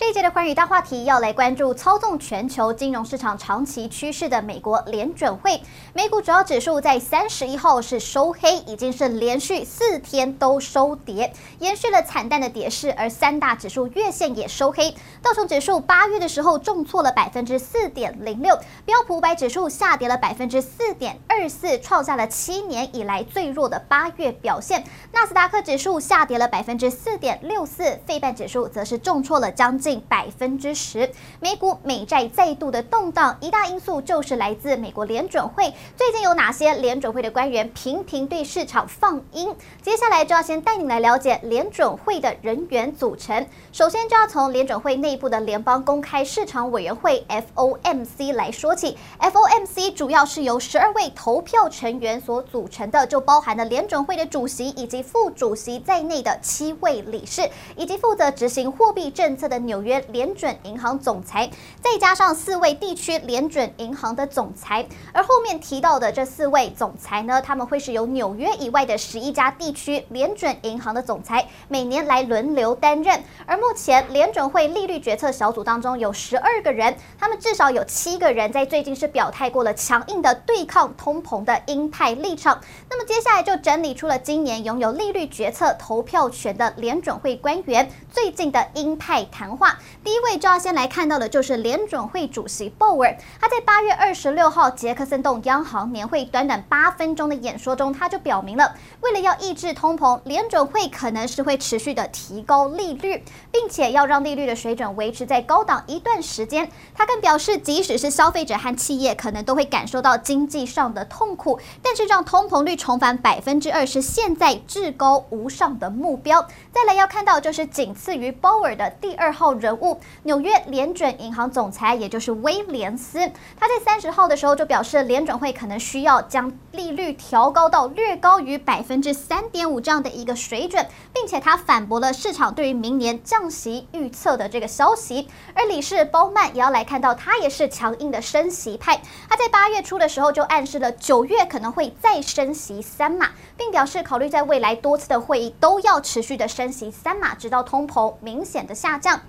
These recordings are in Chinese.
这一节的寰宇大话题要来关注操纵全球金融市场长期趋势的美国联准会。美股主要指数在三十一号是收黑，已经是连续四天都收跌，延续了惨淡的跌势。而三大指数月线也收黑，道琼指数八月的时候重挫了百分之四点零六，标普五百指数下跌了百分之四点二四，创下了七年以来最弱的八月表现。纳斯达克指数下跌了百分之四点六四，费半指数则是重挫了将近。近百分之十，美股美债再度的动荡，一大因素就是来自美国联准会。最近有哪些联准会的官员频频对市场放鹰？接下来就要先带你来了解联准会的人员组成。首先就要从联准会内部的联邦公开市场委员会 （FOMC） 来说起。FOMC 主要是由十二位投票成员所组成的，就包含了联准会的主席以及副主席在内的七位理事，以及负责执行货币政策的纽。纽约联准银行总裁，再加上四位地区联准银行的总裁，而后面提到的这四位总裁呢，他们会是由纽约以外的十一家地区联准银行的总裁每年来轮流担任。而目前联准会利率决策小组当中有十二个人，他们至少有七个人在最近是表态过了强硬的对抗通膨的鹰派立场。那么接下来就整理出了今年拥有利率决策投票权的联准会官员最近的鹰派谈话。第一位就要先来看到的就是联准会主席鲍尔，他在八月二十六号杰克森洞央行年会短短八分钟的演说中，他就表明了，为了要抑制通膨，联准会可能是会持续的提高利率，并且要让利率的水准维持在高档一段时间。他更表示，即使是消费者和企业可能都会感受到经济上的痛苦，但是让通膨率重返百分之二是现在至高无上的目标。再来要看到就是仅次于鲍尔的第二号人物，纽约联准银行总裁，也就是威廉斯，他在三十号的时候就表示，联准会可能需要将利率调高到略高于百分之三点五这样的一个水准，并且他反驳了市场对于明年降息预测的这个消息。而理事鲍曼也要来看到，他也是强硬的升息派，他在八月初的时候就暗示了九月可能会再升息三码，并表示考虑在未来多次的会议都要持续的升息三码，直到通膨明显的下降。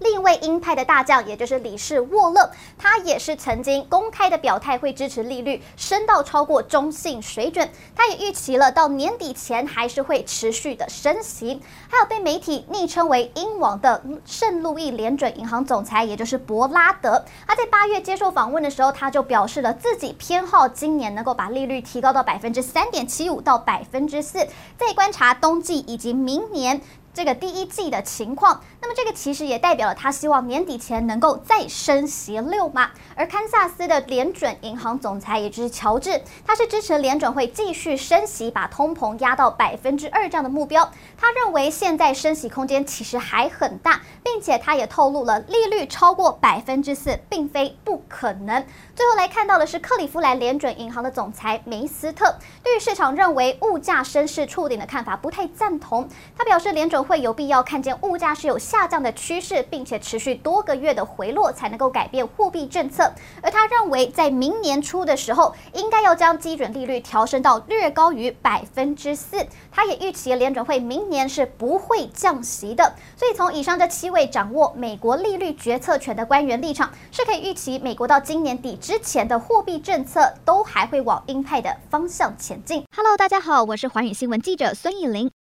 另一位鹰派的大将，也就是理事沃勒，他也是曾经公开的表态会支持利率升到超过中性水准。他也预期了到年底前还是会持续的升息。还有被媒体昵称为“鹰王”的圣路易联准银行总裁，也就是伯拉德，他在八月接受访问的时候，他就表示了自己偏好今年能够把利率提高到百分之三点七五到百分之四，再观察冬季以及明年。这个第一季的情况，那么这个其实也代表了他希望年底前能够再升息六码。而堪萨斯的联准银行总裁，也就是乔治，他是支持联准会继续升息，把通膨压到百分之二这样的目标。他认为现在升息空间其实还很大，并且他也透露了利率超过百分之四并非不可能。最后来看到的是克里夫兰联准银行的总裁梅斯特，对于市场认为物价升势触顶的看法不太赞同。他表示联准会有必要看见物价是有下降的趋势，并且持续多个月的回落，才能够改变货币政策。而他认为在明年初的时候，应该要将基准利率调升到略高于百分之四。他也预期联准会明年是不会降息的。所以从以上这七位掌握美国利率决策权的官员立场，是可以预期美国到今年底之前的货币政策都还会往鹰派的方向前进。Hello，大家好，我是寰宇新闻记者孙艺林。